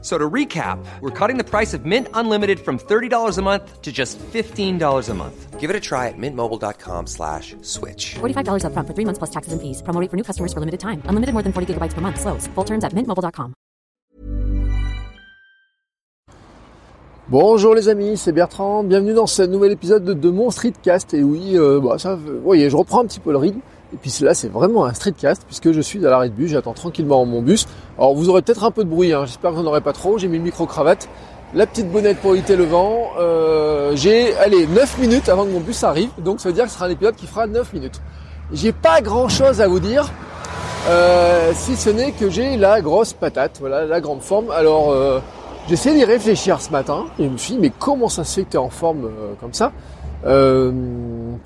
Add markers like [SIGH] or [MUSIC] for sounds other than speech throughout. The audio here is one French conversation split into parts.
So to recap, we're cutting the price of Mint Unlimited from $30 a month to just $15 a month. Give it a try at mintmobile.com slash switch. $45 upfront for three months plus taxes and fees. Promo rate for new customers for limited time. Unlimited more than 40 gigabytes per month. Slows. Full terms at mintmobile.com. Bonjour les amis, c'est Bertrand. Bienvenue dans ce nouvel épisode de, de mon streetcast. Et oui, euh, bah, ça, vous voyez, je reprends un petit peu le rythme. Et puis là, c'est vraiment un streetcast puisque je suis à l'arrêt de bus, j'attends tranquillement mon bus. Alors vous aurez peut-être un peu de bruit, hein. j'espère que vous n'en aurez pas trop. J'ai mis le micro-cravate, la petite bonnette pour éviter le vent. Euh, j'ai, allez, 9 minutes avant que mon bus arrive, donc ça veut dire que ce sera un épisode qui fera 9 minutes. J'ai pas grand-chose à vous dire, euh, si ce n'est que j'ai la grosse patate, voilà, la grande forme. Alors, euh, j'essaie d'y réfléchir ce matin, et je me suis dit, mais comment ça se fait que tu es en forme euh, comme ça? Euh,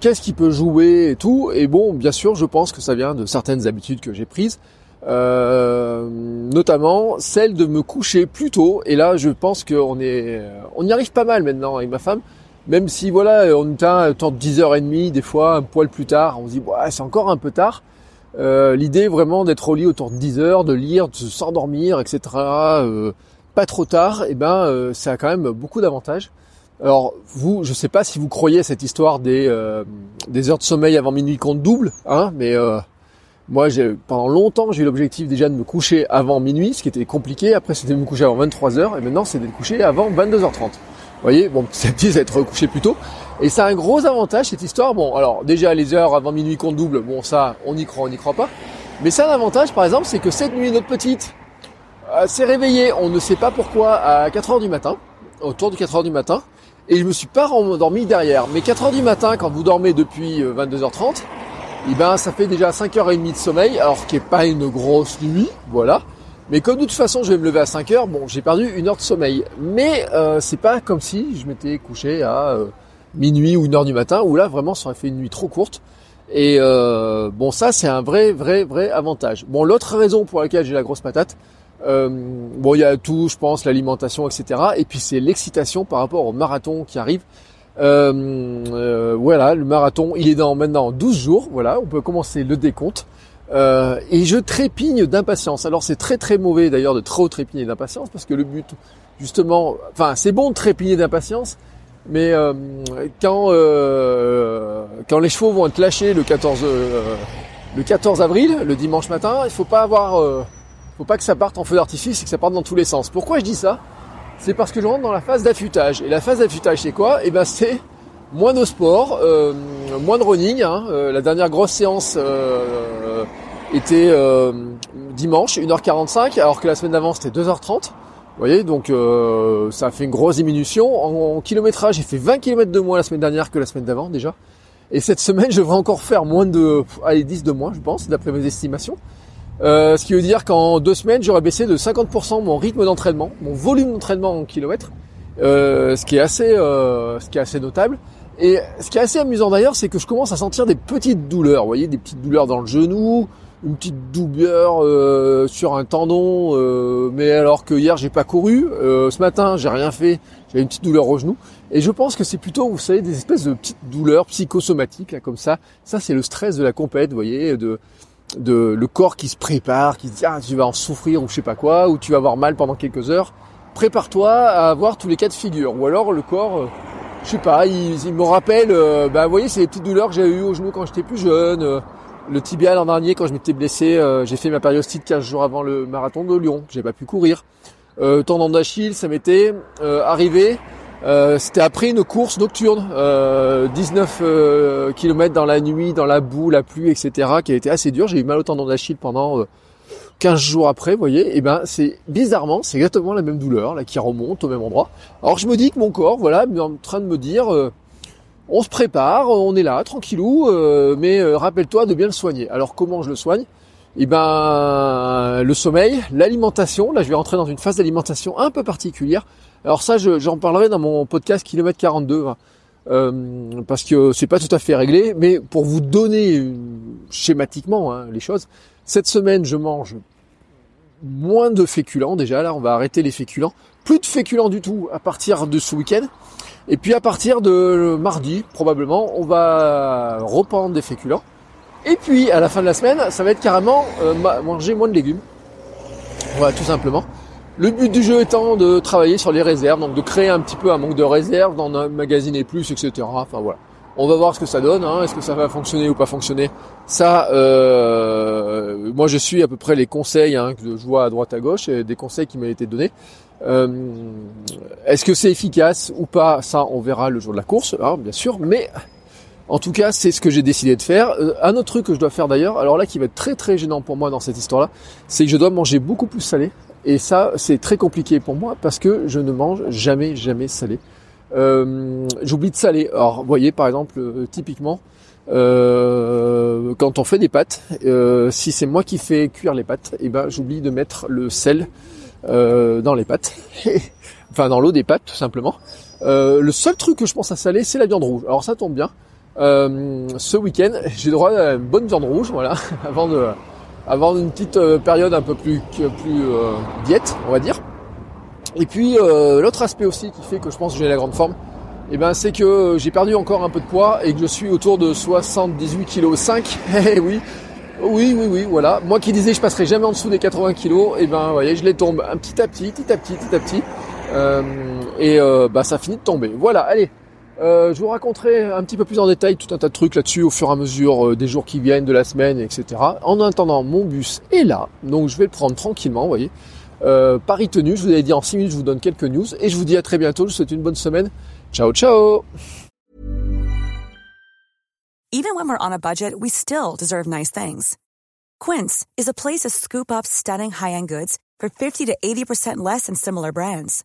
qu'est-ce qui peut jouer et tout. Et bon, bien sûr, je pense que ça vient de certaines habitudes que j'ai prises, euh, notamment celle de me coucher plus tôt. Et là, je pense qu'on est, on y arrive pas mal maintenant avec ma femme. Même si voilà, on est à temps de 10h30, des fois un poil plus tard, on se dit ouais, c'est encore un peu tard. Euh, L'idée vraiment d'être au lit autour de 10h, de lire, de s'endormir, etc. Euh, pas trop tard, et eh ben euh, ça a quand même beaucoup d'avantages. Alors vous, je sais pas si vous croyez à cette histoire des, euh, des heures de sommeil avant minuit compte double, hein, mais euh, moi j'ai pendant longtemps j'ai eu l'objectif déjà de me coucher avant minuit, ce qui était compliqué. Après c'était de me coucher avant 23 h et maintenant c'est de me coucher avant 22h30. Vous voyez, bon petit petit c'est être couché plus tôt. Et ça a un gros avantage cette histoire. Bon, alors déjà les heures avant minuit compte double, bon ça on y croit, on n'y croit pas. Mais ça a un avantage par exemple, c'est que cette nuit notre petite euh, s'est réveillée, on ne sait pas pourquoi à 4h du matin, autour de 4h du matin et je me suis pas endormi derrière. Mais 4 heures du matin, quand vous dormez depuis 22h30, euh, eh ben ça fait déjà 5h30 de sommeil, alors qui est pas une grosse nuit, voilà. Mais comme de toute façon je vais me lever à 5h, bon j'ai perdu une heure de sommeil. Mais euh, c'est pas comme si je m'étais couché à euh, minuit ou une heure du matin, où là vraiment ça aurait fait une nuit trop courte. Et euh, bon ça c'est un vrai vrai vrai avantage. Bon l'autre raison pour laquelle j'ai la grosse patate, euh, bon, il y a tout, je pense, l'alimentation, etc. Et puis c'est l'excitation par rapport au marathon qui arrive. Euh, euh, voilà, le marathon, il est dans maintenant 12 jours. Voilà, on peut commencer le décompte. Euh, et je trépigne d'impatience. Alors c'est très très mauvais d'ailleurs de trop trépigner d'impatience parce que le but, justement, enfin c'est bon de trépigner d'impatience, mais quand quand les chevaux vont être lâchés le 14 le 14 avril, le dimanche matin, il faut pas avoir faut pas que ça parte en feu d'artifice et que ça parte dans tous les sens. Pourquoi je dis ça? C'est parce que je rentre dans la phase d'affûtage. Et la phase d'affûtage, c'est quoi? Eh ben, c'est moins de sport, euh, moins de running. Hein. Euh, la dernière grosse séance euh, était dimanche, 1h45, alors que la semaine d'avant, c'était 2h30. Vous voyez, donc ça a fait une grosse diminution. En, en kilométrage, j'ai fait 20 km de moins la semaine dernière que la semaine d'avant déjà. Et cette semaine, je devrais encore faire moins de... Allez, 10 de moins, je pense, d'après mes estimations. Euh, ce qui veut dire qu'en deux semaines, j'aurais baissé de 50% mon rythme d'entraînement, mon volume d'entraînement en kilomètres, euh, ce qui est assez, euh, ce qui est assez notable. Et ce qui est assez amusant d'ailleurs, c'est que je commence à sentir des petites douleurs. Vous voyez, des petites douleurs dans le genou, une petite douleur euh, sur un tendon. Euh, mais alors que hier j'ai pas couru, ce matin j'ai rien fait, j'avais une petite douleur au genou. Et je pense que c'est plutôt, vous savez, des espèces de petites douleurs psychosomatiques là comme ça. Ça c'est le stress de la compète, vous voyez, de de le corps qui se prépare, qui se dit ah tu vas en souffrir ou je sais pas quoi, ou tu vas avoir mal pendant quelques heures. Prépare-toi à avoir tous les cas de figure. Ou alors le corps, euh, je sais pas, il, me rappelle, euh, bah vous voyez c'est les petites douleurs que j'ai eues au genou quand j'étais plus jeune. Euh, le tibia l'an dernier quand je m'étais blessé, j'ai fait ma périostite 15 jours avant le marathon de Lyon, j'ai pas pu courir. tendon d'Achille, ça m'était arrivé. Euh, c'était après une course nocturne, euh, 19 euh, km dans la nuit, dans la boue, la pluie, etc., qui a été assez dur. J'ai eu mal au tendon d'Achille pendant 15 euh, jours après, vous voyez. Et ben, c'est bizarrement, c'est exactement la même douleur là qui remonte au même endroit. Alors je me dis que mon corps, voilà, est en train de me dire, on se prépare, on est là, tranquillou, mais rappelle-toi de bien le soigner. Alors comment je le soigne? Eh ben, le sommeil, l'alimentation. Là, je vais rentrer dans une phase d'alimentation un peu particulière. Alors ça, j'en parlerai dans mon podcast kilomètre 42, hein. euh, parce que c'est pas tout à fait réglé. Mais pour vous donner schématiquement hein, les choses, cette semaine, je mange moins de féculents déjà. Là, on va arrêter les féculents. Plus de féculents du tout à partir de ce week-end. Et puis à partir de mardi, probablement, on va reprendre des féculents. Et puis à la fin de la semaine, ça va être carrément euh, manger moins de légumes. Voilà, tout simplement. Le but du jeu étant de travailler sur les réserves, donc de créer un petit peu un manque de réserves, d'en magasiner plus, etc. Enfin voilà. On va voir ce que ça donne. Hein. Est-ce que ça va fonctionner ou pas fonctionner? Ça, euh, moi je suis à peu près les conseils hein, que je vois à droite à gauche, des conseils qui m'ont été donnés. Euh, est-ce que c'est efficace ou pas? Ça, on verra le jour de la course, hein, bien sûr. Mais en tout cas, c'est ce que j'ai décidé de faire. Euh, un autre truc que je dois faire d'ailleurs, alors là qui va être très très gênant pour moi dans cette histoire-là, c'est que je dois manger beaucoup plus salé. Et ça, c'est très compliqué pour moi parce que je ne mange jamais jamais salé. Euh, j'oublie de saler. Alors, vous voyez, par exemple, euh, typiquement, euh, quand on fait des pâtes, si c'est moi qui fais cuire les pâtes, eh ben j'oublie de mettre le sel dans les pâtes, [LAUGHS] enfin dans l'eau des pâtes tout simplement. le seul truc que je pense à saler, c'est la viande rouge. Alors ça tombe bien. Ce week-end, j'ai droit à une bonne viande rouge, voilà, [LAUGHS] avant de, avant une petite période un peu plus, plus diète, on va dire. Et puis euh, l'autre aspect aussi qui fait que je pense que j'ai la grande forme, eh ben, c'est que j'ai perdu encore un peu de poids et que je suis autour de 78 kg 5. Eh oui, oui, oui, oui, voilà. Moi qui disais que je passerai jamais en dessous des 80 kg, et ben vous voyez, je les tombe un petit à petit, petit à petit, petit à petit. Euh, et euh, bah ça finit de tomber. Voilà, allez. Je vous raconterai un petit peu plus en détail tout un tas de trucs là-dessus au fur et à mesure des jours qui viennent, de la semaine, etc. En attendant, mon bus est là, donc je vais le prendre tranquillement, vous voyez. Euh, Paris tenu, je vous avais dit en 6 minutes, je vous donne quelques news et je vous dis à très bientôt. Je vous souhaite une bonne semaine. Ciao, ciao. Even when we're on a budget, we still deserve nice things. Quince is a place to scoop up stunning high-end goods for 50 to 80% less than similar brands.